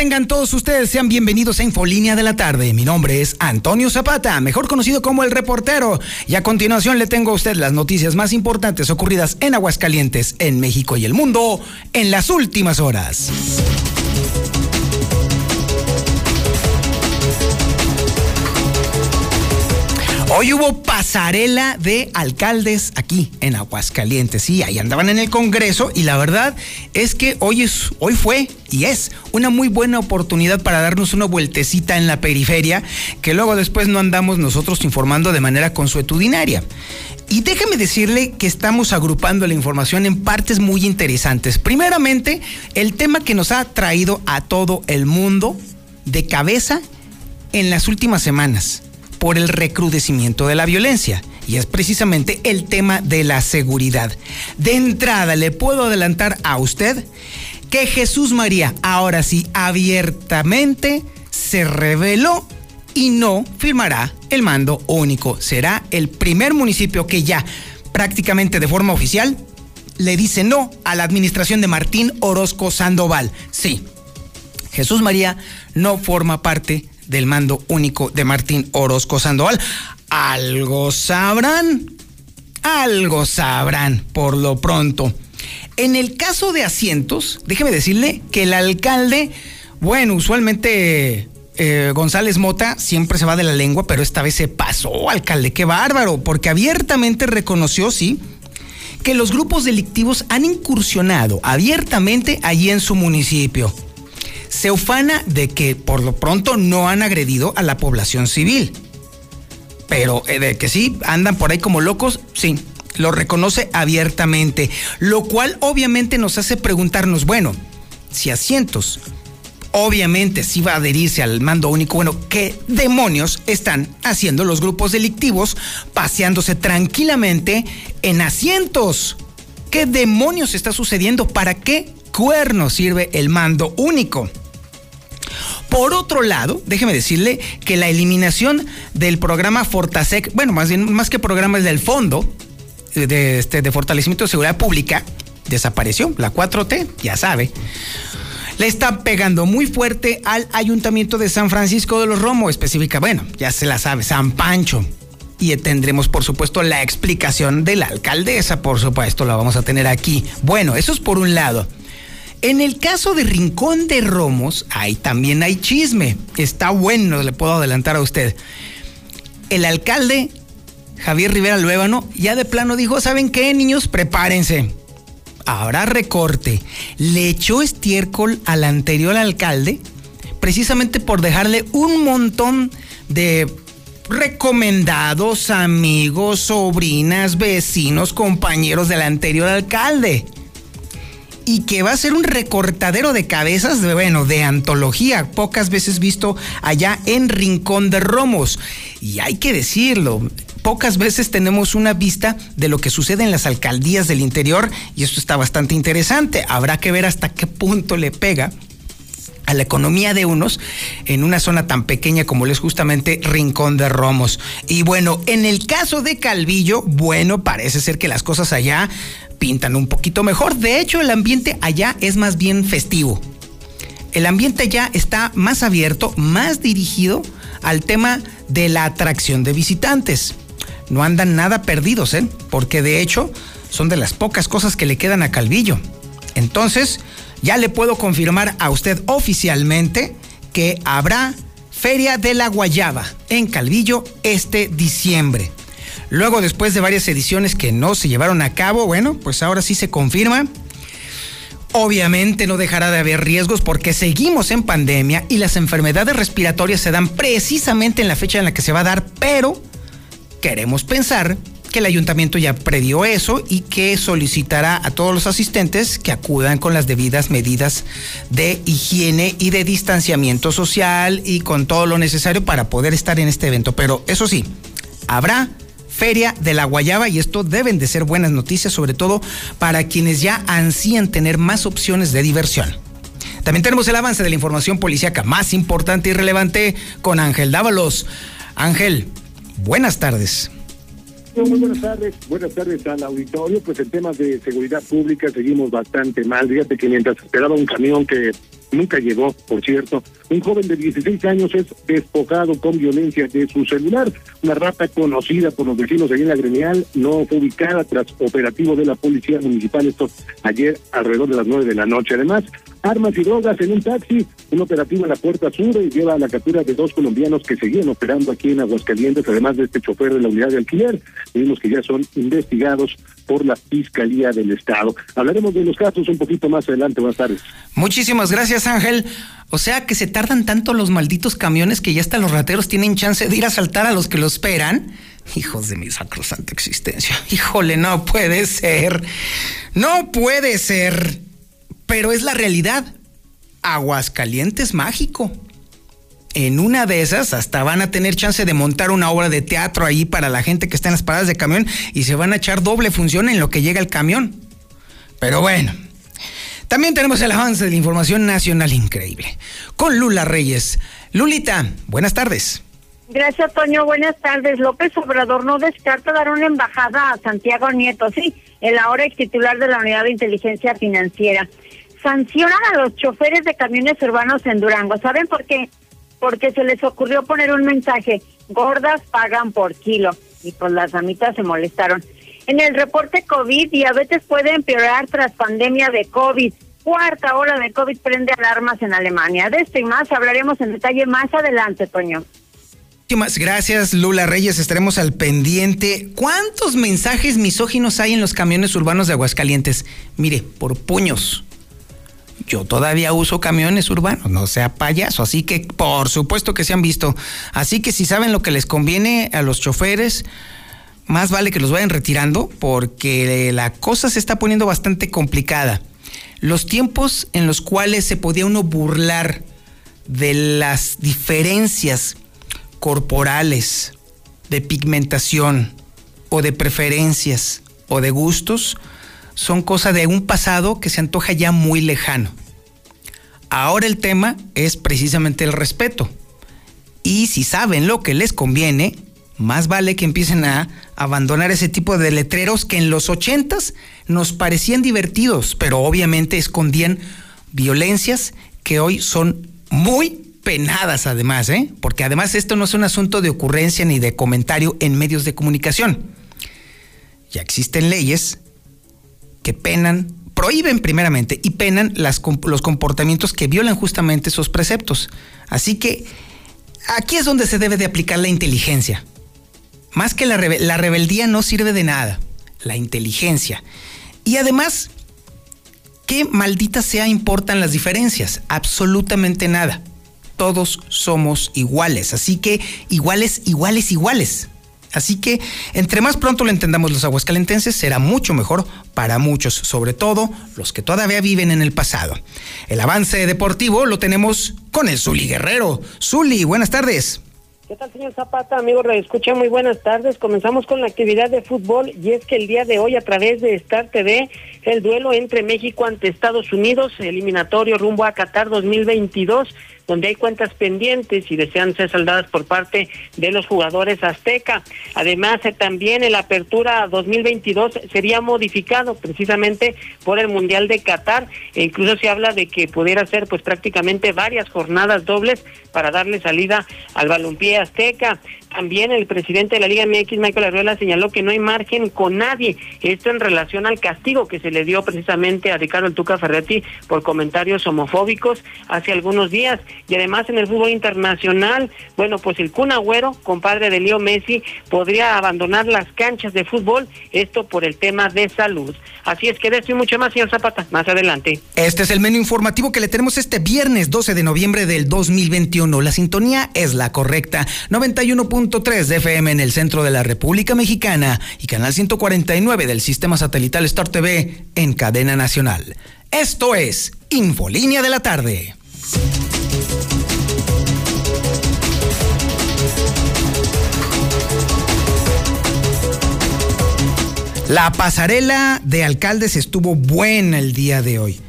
Tengan todos ustedes, sean bienvenidos a Infolínea de la tarde. Mi nombre es Antonio Zapata, mejor conocido como el reportero, y a continuación le tengo a usted las noticias más importantes ocurridas en Aguascalientes, en México y el mundo en las últimas horas. Hoy hubo pasarela de alcaldes aquí en Aguascalientes. Sí, ahí andaban en el Congreso y la verdad es que hoy, es, hoy fue y es una muy buena oportunidad para darnos una vueltecita en la periferia que luego después no andamos nosotros informando de manera consuetudinaria. Y déjeme decirle que estamos agrupando la información en partes muy interesantes. Primeramente, el tema que nos ha traído a todo el mundo de cabeza en las últimas semanas por el recrudecimiento de la violencia. Y es precisamente el tema de la seguridad. De entrada, le puedo adelantar a usted que Jesús María, ahora sí, abiertamente se reveló y no firmará el mando único. Será el primer municipio que ya prácticamente de forma oficial le dice no a la administración de Martín Orozco Sandoval. Sí, Jesús María no forma parte del mando único de Martín Orozco Sandoval. Algo sabrán, algo sabrán por lo pronto. En el caso de asientos, déjeme decirle que el alcalde, bueno, usualmente eh, González Mota siempre se va de la lengua, pero esta vez se pasó, alcalde, qué bárbaro, porque abiertamente reconoció, sí, que los grupos delictivos han incursionado abiertamente allí en su municipio se ufana de que por lo pronto no han agredido a la población civil. Pero eh, de que sí, andan por ahí como locos, sí, lo reconoce abiertamente. Lo cual obviamente nos hace preguntarnos, bueno, si asientos obviamente sí va a adherirse al mando único. Bueno, ¿qué demonios están haciendo los grupos delictivos paseándose tranquilamente en asientos? ¿Qué demonios está sucediendo? ¿Para qué cuerno sirve el mando único? Por otro lado, déjeme decirle que la eliminación del programa Fortasec, bueno, más bien más que programa del fondo de, este, de fortalecimiento de seguridad pública, desapareció. La 4T, ya sabe. Le está pegando muy fuerte al ayuntamiento de San Francisco de los Romos, específica, bueno, ya se la sabe, San Pancho. Y tendremos, por supuesto, la explicación de la alcaldesa, por supuesto, la vamos a tener aquí. Bueno, eso es por un lado. En el caso de Rincón de Romos, ahí también hay chisme. Está bueno, le puedo adelantar a usted. El alcalde, Javier Rivera Luébano, ya de plano dijo, ¿saben qué, niños? Prepárense. Habrá recorte. Le echó estiércol al anterior alcalde, precisamente por dejarle un montón de recomendados, amigos, sobrinas, vecinos, compañeros del anterior alcalde y que va a ser un recortadero de cabezas de, bueno, de antología, pocas veces visto allá en Rincón de Romos. Y hay que decirlo, pocas veces tenemos una vista de lo que sucede en las alcaldías del interior y esto está bastante interesante. Habrá que ver hasta qué punto le pega a la economía de unos en una zona tan pequeña como es justamente Rincón de Romos. Y bueno, en el caso de Calvillo, bueno, parece ser que las cosas allá pintan un poquito mejor. De hecho, el ambiente allá es más bien festivo. El ambiente allá está más abierto, más dirigido al tema de la atracción de visitantes. No andan nada perdidos, ¿eh? Porque de hecho son de las pocas cosas que le quedan a Calvillo. Entonces, ya le puedo confirmar a usted oficialmente que habrá Feria de la Guayaba en Calvillo este diciembre. Luego, después de varias ediciones que no se llevaron a cabo, bueno, pues ahora sí se confirma. Obviamente no dejará de haber riesgos porque seguimos en pandemia y las enfermedades respiratorias se dan precisamente en la fecha en la que se va a dar, pero queremos pensar que el ayuntamiento ya previó eso y que solicitará a todos los asistentes que acudan con las debidas medidas de higiene y de distanciamiento social y con todo lo necesario para poder estar en este evento. Pero eso sí, habrá Feria de la Guayaba y esto deben de ser buenas noticias, sobre todo para quienes ya ansían tener más opciones de diversión. También tenemos el avance de la información policíaca más importante y relevante con Ángel Dávalos. Ángel, buenas tardes. Muy buenas tardes, buenas tardes al auditorio. Pues en temas de seguridad pública seguimos bastante mal. Fíjate que mientras esperaba un camión que nunca llegó, por cierto, un joven de 16 años es despojado con violencia de su celular. Una rata conocida por los vecinos allí en la gremial no fue ubicada tras operativo de la policía municipal. Esto ayer alrededor de las 9 de la noche. Además, armas y drogas en un taxi. Un operativo en la Puerta Sur lleva a la captura de dos colombianos que seguían operando aquí en Aguascalientes, además de este chofer de la unidad de alquiler. Vimos que ya son investigados por la Fiscalía del Estado. Hablaremos de los casos un poquito más adelante. Buenas tardes. Muchísimas gracias, Ángel. O sea que se tardan tanto los malditos camiones que ya hasta los rateros tienen chance de ir a saltar a los que lo esperan. Hijos de mi sacrosanta existencia. Híjole, no puede ser. No puede ser pero es la realidad. Aguascalientes mágico. En una de esas hasta van a tener chance de montar una obra de teatro ahí para la gente que está en las paradas de camión y se van a echar doble función en lo que llega el camión. Pero bueno, también tenemos el avance de la información nacional increíble con Lula Reyes. Lulita, buenas tardes. Gracias, Toño. Buenas tardes. López Obrador no descarta dar una embajada a Santiago Nieto, sí, el ahora ex titular de la Unidad de Inteligencia Financiera sancionan a los choferes de camiones urbanos en Durango. ¿Saben por qué? Porque se les ocurrió poner un mensaje, gordas pagan por kilo. Y pues las damitas se molestaron. En el reporte COVID, diabetes puede empeorar tras pandemia de COVID. Cuarta ola de COVID prende alarmas en Alemania. De esto y más hablaremos en detalle más adelante, Toño. Muchísimas gracias, Lula Reyes. Estaremos al pendiente. ¿Cuántos mensajes misóginos hay en los camiones urbanos de Aguascalientes? Mire, por puños yo todavía uso camiones urbanos, no sea payaso, así que por supuesto que se han visto. Así que si saben lo que les conviene a los choferes, más vale que los vayan retirando porque la cosa se está poniendo bastante complicada. Los tiempos en los cuales se podía uno burlar de las diferencias corporales, de pigmentación o de preferencias o de gustos, son cosa de un pasado que se antoja ya muy lejano. Ahora el tema es precisamente el respeto. Y si saben lo que les conviene, más vale que empiecen a abandonar ese tipo de letreros que en los ochentas nos parecían divertidos, pero obviamente escondían violencias que hoy son muy penadas además, ¿eh? porque además esto no es un asunto de ocurrencia ni de comentario en medios de comunicación. Ya existen leyes penan prohíben primeramente y penan los comportamientos que violan justamente esos preceptos. Así que aquí es donde se debe de aplicar la inteligencia. Más que la, la rebeldía no sirve de nada, la inteligencia. Y además, ¿qué maldita sea importan las diferencias? Absolutamente nada. Todos somos iguales, así que iguales, iguales, iguales. Así que entre más pronto lo entendamos los aguascalentenses, será mucho mejor para muchos, sobre todo los que todavía viven en el pasado. El avance deportivo lo tenemos con el Zuli Guerrero. Zuli, buenas tardes. ¿Qué tal, señor Zapata? Amigo Escucha, muy buenas tardes. Comenzamos con la actividad de fútbol y es que el día de hoy a través de Star TV, el duelo entre México ante Estados Unidos, eliminatorio rumbo a Qatar 2022, donde hay cuentas pendientes y desean ser saldadas por parte de los jugadores azteca. Además, eh, también el Apertura 2022 sería modificado precisamente por el Mundial de Qatar e incluso se habla de que pudiera ser pues prácticamente varias jornadas dobles para darle salida al balompié azteca. También el presidente de la Liga MX, Michael Arruela, señaló que no hay margen con nadie. Esto en relación al castigo que se le dio precisamente a Ricardo Tuca Ferretti por comentarios homofóbicos hace algunos días. Y además en el fútbol internacional, bueno, pues el Kun Agüero, compadre de Leo Messi, podría abandonar las canchas de fútbol, esto por el tema de salud. Así es que de esto y mucho más, señor Zapata, más adelante. Este es el menú informativo que le tenemos este viernes 12 de noviembre del 2021. La sintonía es la correcta. 91. 3 de FM en el centro de la República Mexicana y canal 149 del sistema satelital Star TV en cadena nacional. Esto es Infolínea de la tarde. La pasarela de alcaldes estuvo buena el día de hoy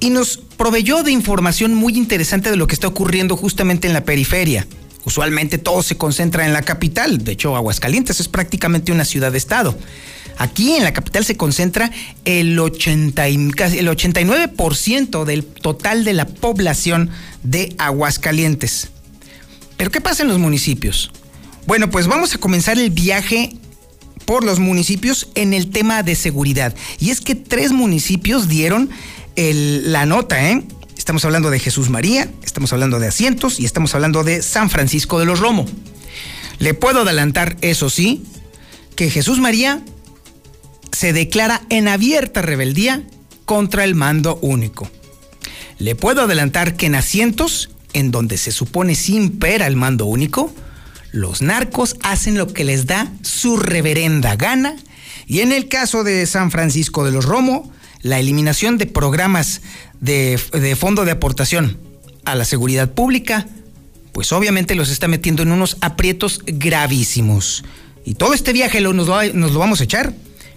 y nos proveyó de información muy interesante de lo que está ocurriendo justamente en la periferia. Usualmente todo se concentra en la capital, de hecho Aguascalientes es prácticamente una ciudad-estado. Aquí en la capital se concentra el, 80 el 89% del total de la población de Aguascalientes. Pero ¿qué pasa en los municipios? Bueno, pues vamos a comenzar el viaje por los municipios en el tema de seguridad. Y es que tres municipios dieron la nota, ¿eh? Estamos hablando de Jesús María, estamos hablando de Asientos y estamos hablando de San Francisco de los Romo. Le puedo adelantar, eso sí, que Jesús María se declara en abierta rebeldía contra el mando único. Le puedo adelantar que en Asientos, en donde se supone sin impera el mando único, los narcos hacen lo que les da su reverenda gana y en el caso de San Francisco de los Romo, la eliminación de programas de, fondo de aportación a la seguridad pública, pues obviamente los está metiendo en unos aprietos gravísimos. Y todo este viaje nos lo vamos a echar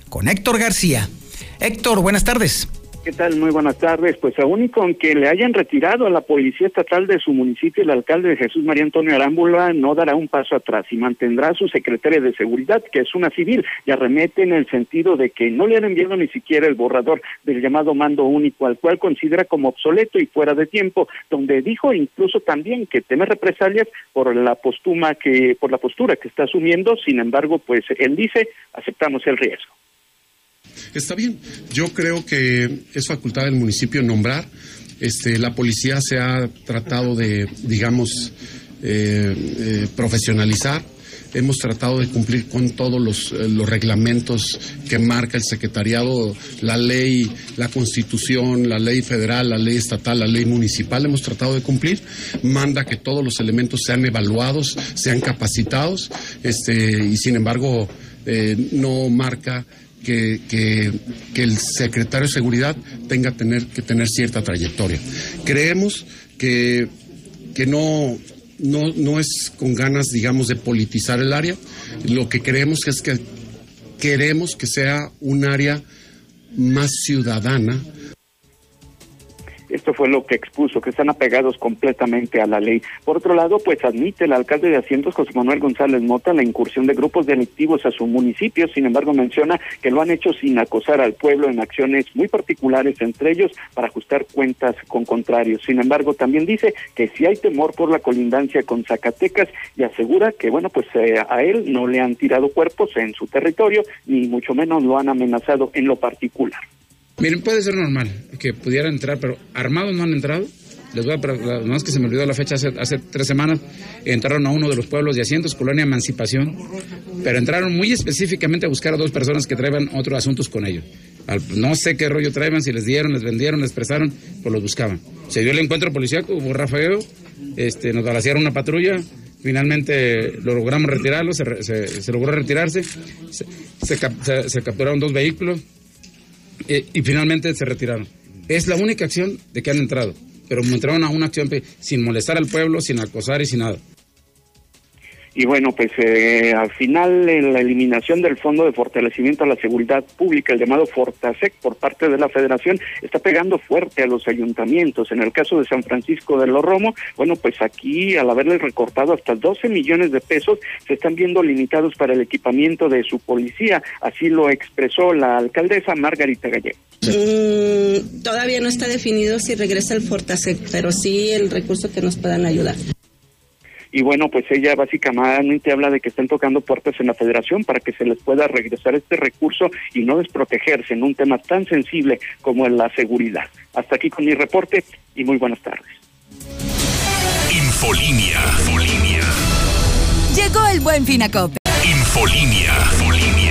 con Héctor García. Héctor, buenas tardes. ¿Qué tal? Muy buenas tardes. Pues aún y con que le hayan retirado a la Policía Estatal de su municipio, el alcalde de Jesús María Antonio Arámbula no dará un paso atrás y mantendrá a su secretaria de Seguridad, que es una civil, y arremete en el sentido de que no le han enviado ni siquiera el borrador del llamado mando único, al cual considera como obsoleto y fuera de tiempo, donde dijo incluso también que teme represalias por la postuma que, por la postura que está asumiendo, sin embargo, pues él dice, aceptamos el riesgo. Está bien, yo creo que es facultad del municipio nombrar. Este, la policía se ha tratado de, digamos, eh, eh, profesionalizar. Hemos tratado de cumplir con todos los, eh, los, reglamentos que marca el secretariado, la ley, la constitución, la ley federal, la ley estatal, la ley municipal. Hemos tratado de cumplir. Manda que todos los elementos sean evaluados, sean capacitados, este, y sin embargo no marca que, el secretario de Seguridad tenga tener, que tener cierta trayectoria. Creemos que, que no, no, no es con ganas, digamos, de politizar el área. Lo que creemos es que queremos que sea un área más ciudadana, esto fue lo que expuso, que están apegados completamente a la ley. Por otro lado, pues admite el alcalde de Asientos, José Manuel González Mota, la incursión de grupos delictivos a su municipio. Sin embargo, menciona que lo han hecho sin acosar al pueblo en acciones muy particulares, entre ellos para ajustar cuentas con contrarios. Sin embargo, también dice que si hay temor por la colindancia con Zacatecas y asegura que, bueno, pues eh, a él no le han tirado cuerpos en su territorio, ni mucho menos lo han amenazado en lo particular. Miren, puede ser normal que pudieran entrar, pero armados no han entrado. Les voy a, más que se me olvidó la fecha, hace, hace, tres semanas entraron a uno de los pueblos de asientos, Colonia Emancipación, pero entraron muy específicamente a buscar a dos personas que traían otros asuntos con ellos. no sé qué rollo traían, si les dieron, les vendieron, les prestaron, pues los buscaban. Se dio el encuentro policíaco, hubo Rafael, este, nos balacearon una patrulla, finalmente lo logramos retirarlo, se, se, logró retirarse, se capturaron dos vehículos, eh, y finalmente se retiraron. Es la única acción de que han entrado, pero entraron a una acción sin molestar al pueblo, sin acosar y sin nada. Y bueno, pues eh, al final en la eliminación del Fondo de Fortalecimiento a la Seguridad Pública, el llamado Fortasec por parte de la Federación, está pegando fuerte a los ayuntamientos. En el caso de San Francisco de los Romo, bueno, pues aquí al haberle recortado hasta 12 millones de pesos, se están viendo limitados para el equipamiento de su policía. Así lo expresó la alcaldesa Margarita Gallego. Mm, todavía no está definido si regresa el Fortasec, pero sí el recurso que nos puedan ayudar y bueno, pues ella básicamente habla de que están tocando puertas en la federación para que se les pueda regresar este recurso y no desprotegerse en un tema tan sensible como la seguridad. Hasta aquí con mi reporte y muy buenas tardes. Infolinia. Infolinia. Llegó el buen Finacop. Infolinia. Infolinia.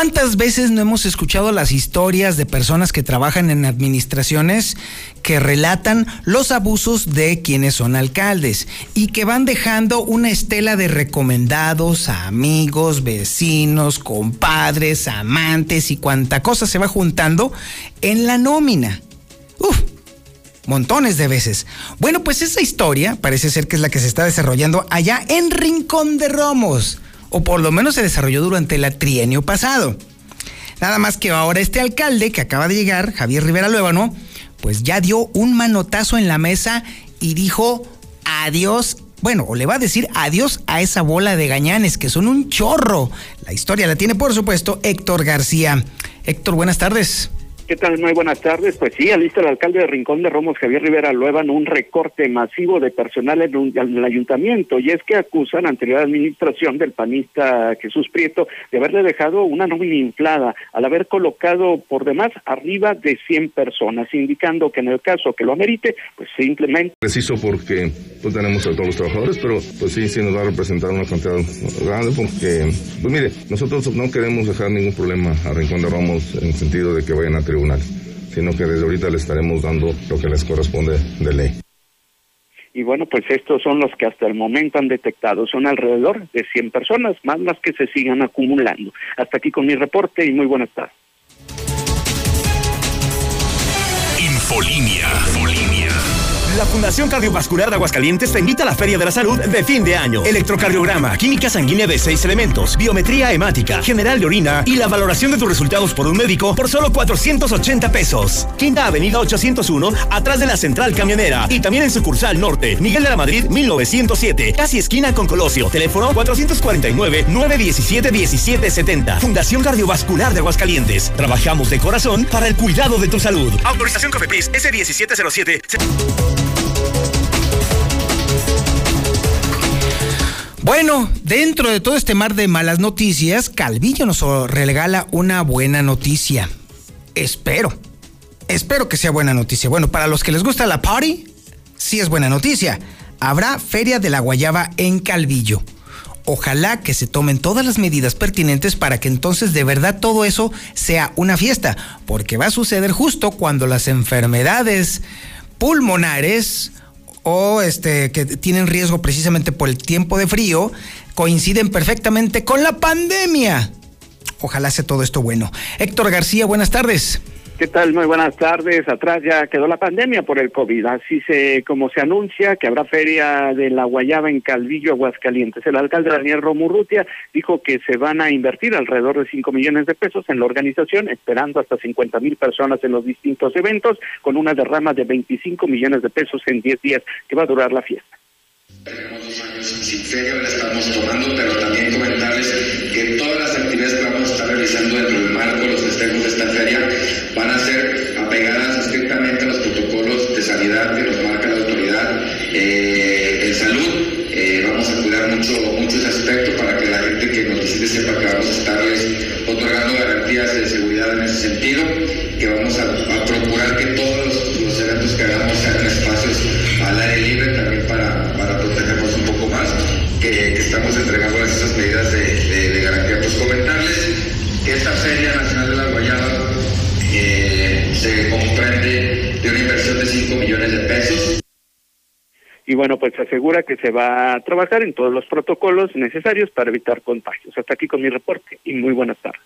¿Cuántas veces no hemos escuchado las historias de personas que trabajan en administraciones que relatan los abusos de quienes son alcaldes y que van dejando una estela de recomendados amigos, vecinos, compadres, amantes y cuánta cosa se va juntando en la nómina? Uf, montones de veces. Bueno, pues esa historia parece ser que es la que se está desarrollando allá en Rincón de Romos, o por lo menos se desarrolló durante el trienio pasado. Nada más que ahora este alcalde que acaba de llegar, Javier Rivera Luébano, pues ya dio un manotazo en la mesa y dijo adiós bueno, o le va a decir adiós a esa bola de gañanes que son un chorro. La historia la tiene, por supuesto, Héctor García. Héctor, buenas tardes. ¿Qué tal? Muy buenas tardes. Pues sí, alista el alcalde de Rincón de Romos, Javier Rivera Luevan, un recorte masivo de personal en, el ayuntamiento. Y es que acusan anterior administración del panista Jesús Prieto de haberle dejado una nómina inflada al haber colocado por demás arriba de 100 personas, indicando que en el caso que lo amerite, pues simplemente. Preciso porque pues tenemos a todos los trabajadores, pero pues sí, sí nos va a representar una cantidad grande porque, pues mire, nosotros no queremos dejar ningún problema a Rincón de Romos en el sentido de que vayan a sino que desde ahorita le estaremos dando lo que les corresponde de ley. Y bueno, pues estos son los que hasta el momento han detectado. Son alrededor de 100 personas, más las que se sigan acumulando. Hasta aquí con mi reporte y muy buenas tardes. Infolinia. Infolinia. La Fundación Cardiovascular de Aguascalientes te invita a la Feria de la Salud de fin de año. Electrocardiograma, química sanguínea de seis elementos, biometría hemática, general de orina y la valoración de tus resultados por un médico por solo 480 pesos. Quinta Avenida 801, atrás de la Central Camionera. Y también en sucursal norte, Miguel de la Madrid, 1907. Casi esquina con Colosio. Teléfono 449-917-1770. Fundación Cardiovascular de Aguascalientes. Trabajamos de corazón para el cuidado de tu salud. Autorización COFEPRIS S1707. Bueno, dentro de todo este mar de malas noticias, Calvillo nos regala una buena noticia. Espero. Espero que sea buena noticia. Bueno, para los que les gusta la party, sí es buena noticia. Habrá Feria de la Guayaba en Calvillo. Ojalá que se tomen todas las medidas pertinentes para que entonces de verdad todo eso sea una fiesta, porque va a suceder justo cuando las enfermedades pulmonares o este, que tienen riesgo precisamente por el tiempo de frío, coinciden perfectamente con la pandemia. Ojalá sea todo esto bueno. Héctor García, buenas tardes. ¿Qué tal? Muy buenas tardes. Atrás ya quedó la pandemia por el COVID. Así se, como se anuncia que habrá feria de la Guayaba en Calvillo, Aguascalientes. El alcalde Daniel Romurrutia dijo que se van a invertir alrededor de 5 millones de pesos en la organización, esperando hasta 50 mil personas en los distintos eventos, con una derrama de 25 millones de pesos en 10 días que va a durar la fiesta. Tenemos dos años sin feria, la estamos tomando, pero también comentarles que todas las actividades que vamos a estar realizando dentro del marco de los festejos de esta feria van a ser apegadas estrictamente a los protocolos de sanidad que nos marca la autoridad eh, en salud. Eh, vamos a cuidar mucho, mucho ese aspecto para que la gente que nos visite sepa que vamos a estarles otorgando garantías de seguridad en ese sentido, que vamos a, procurar que todos los, los eventos esas medidas de, garantía. Pues comentarles que esta Feria Nacional de la Guayaba eh, se comprende de una inversión de 5 millones de pesos. Y bueno, pues se asegura que se va a trabajar en todos los protocolos necesarios para evitar contagios. Hasta aquí con mi reporte y muy buenas tardes.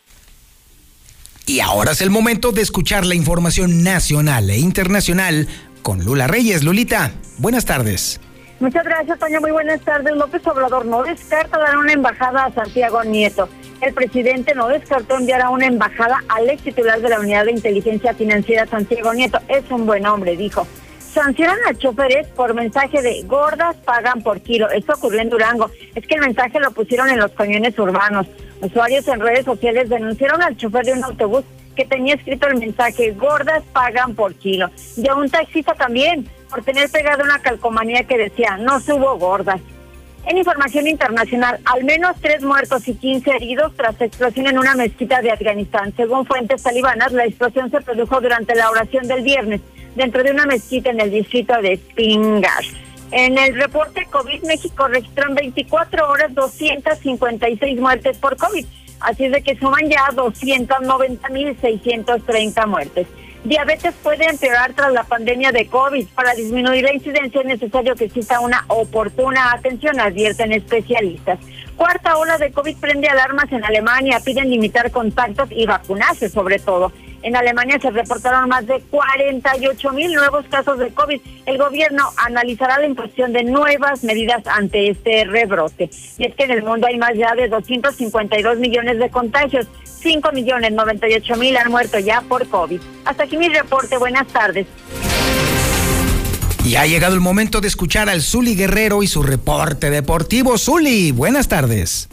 Y ahora es el momento de escuchar la información nacional e internacional con Lula Reyes. Lulita, buenas tardes. Muchas gracias, Toño. Muy buenas tardes. López Obrador no descarta dar una embajada a Santiago Nieto. El presidente no descartó enviar a una embajada al ex titular de la Unidad de Inteligencia Financiera, Santiago Nieto. Es un buen hombre, dijo. Sancionan a choferes por mensaje de gordas pagan por kilo. Esto ocurrió en Durango. Es que el mensaje lo pusieron en los camiones urbanos. Usuarios en redes sociales denunciaron al chofer de un autobús que tenía escrito el mensaje, gordas pagan por kilo. Y a un taxista también, por tener pegado una calcomanía que decía, no subo gordas. En información internacional, al menos tres muertos y 15 heridos tras explosión en una mezquita de Afganistán. Según fuentes talibanas, la explosión se produjo durante la oración del viernes dentro de una mezquita en el distrito de Spingar. En el reporte COVID, México registró en 24 horas 256 muertes por COVID Así es de que suman ya 290.630 muertes. Diabetes puede empeorar tras la pandemia de COVID. Para disminuir la incidencia es necesario que exista una oportuna atención, advierten especialistas. Cuarta ola de COVID prende alarmas en Alemania, piden limitar contactos y vacunarse sobre todo. En Alemania se reportaron más de 48 mil nuevos casos de COVID. El gobierno analizará la imposición de nuevas medidas ante este rebrote. Y es que en el mundo hay más ya de 252 millones de contagios. 5 millones 98 mil han muerto ya por COVID. Hasta aquí mi reporte. Buenas tardes. Y ha llegado el momento de escuchar al Zuli Guerrero y su reporte deportivo. Zuli, buenas tardes.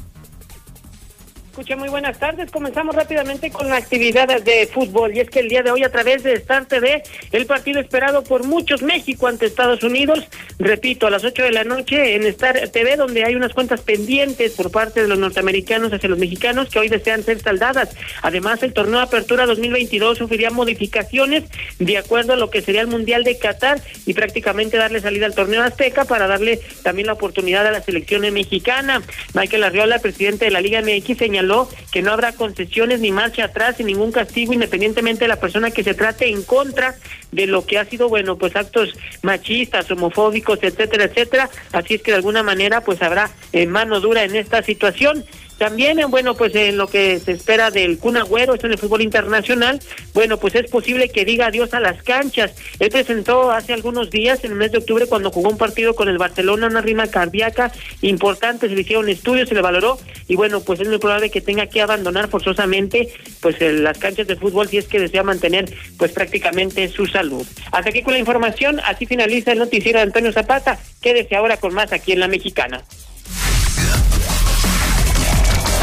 Escucha, muy buenas tardes. Comenzamos rápidamente con la actividad de fútbol. Y es que el día de hoy, a través de Star TV, el partido esperado por muchos México ante Estados Unidos, repito, a las 8 de la noche en Star TV, donde hay unas cuentas pendientes por parte de los norteamericanos hacia los mexicanos que hoy desean ser saldadas. Además, el torneo Apertura 2022 sufriría modificaciones de acuerdo a lo que sería el Mundial de Qatar y prácticamente darle salida al torneo Azteca para darle también la oportunidad a la selección mexicana. Michael Arriola, presidente de la Liga MX, señaló que no habrá concesiones ni marcha atrás y ningún castigo independientemente de la persona que se trate en contra de lo que ha sido, bueno, pues actos machistas, homofóbicos, etcétera, etcétera. Así es que de alguna manera pues habrá eh, mano dura en esta situación. También, eh, bueno, pues en lo que se espera del Kun Agüero, esto en el fútbol internacional, bueno, pues es posible que diga adiós a las canchas. Él presentó hace algunos días, en el mes de octubre, cuando jugó un partido con el Barcelona, una rima cardíaca importante, se le hicieron estudios, se le valoró, y bueno, pues es muy probable que tenga que abandonar forzosamente pues las canchas de fútbol si es que desea mantener pues prácticamente su salud. Hasta aquí con la información, así finaliza el noticiero de Antonio Zapata. Quédese ahora con más aquí en La Mexicana.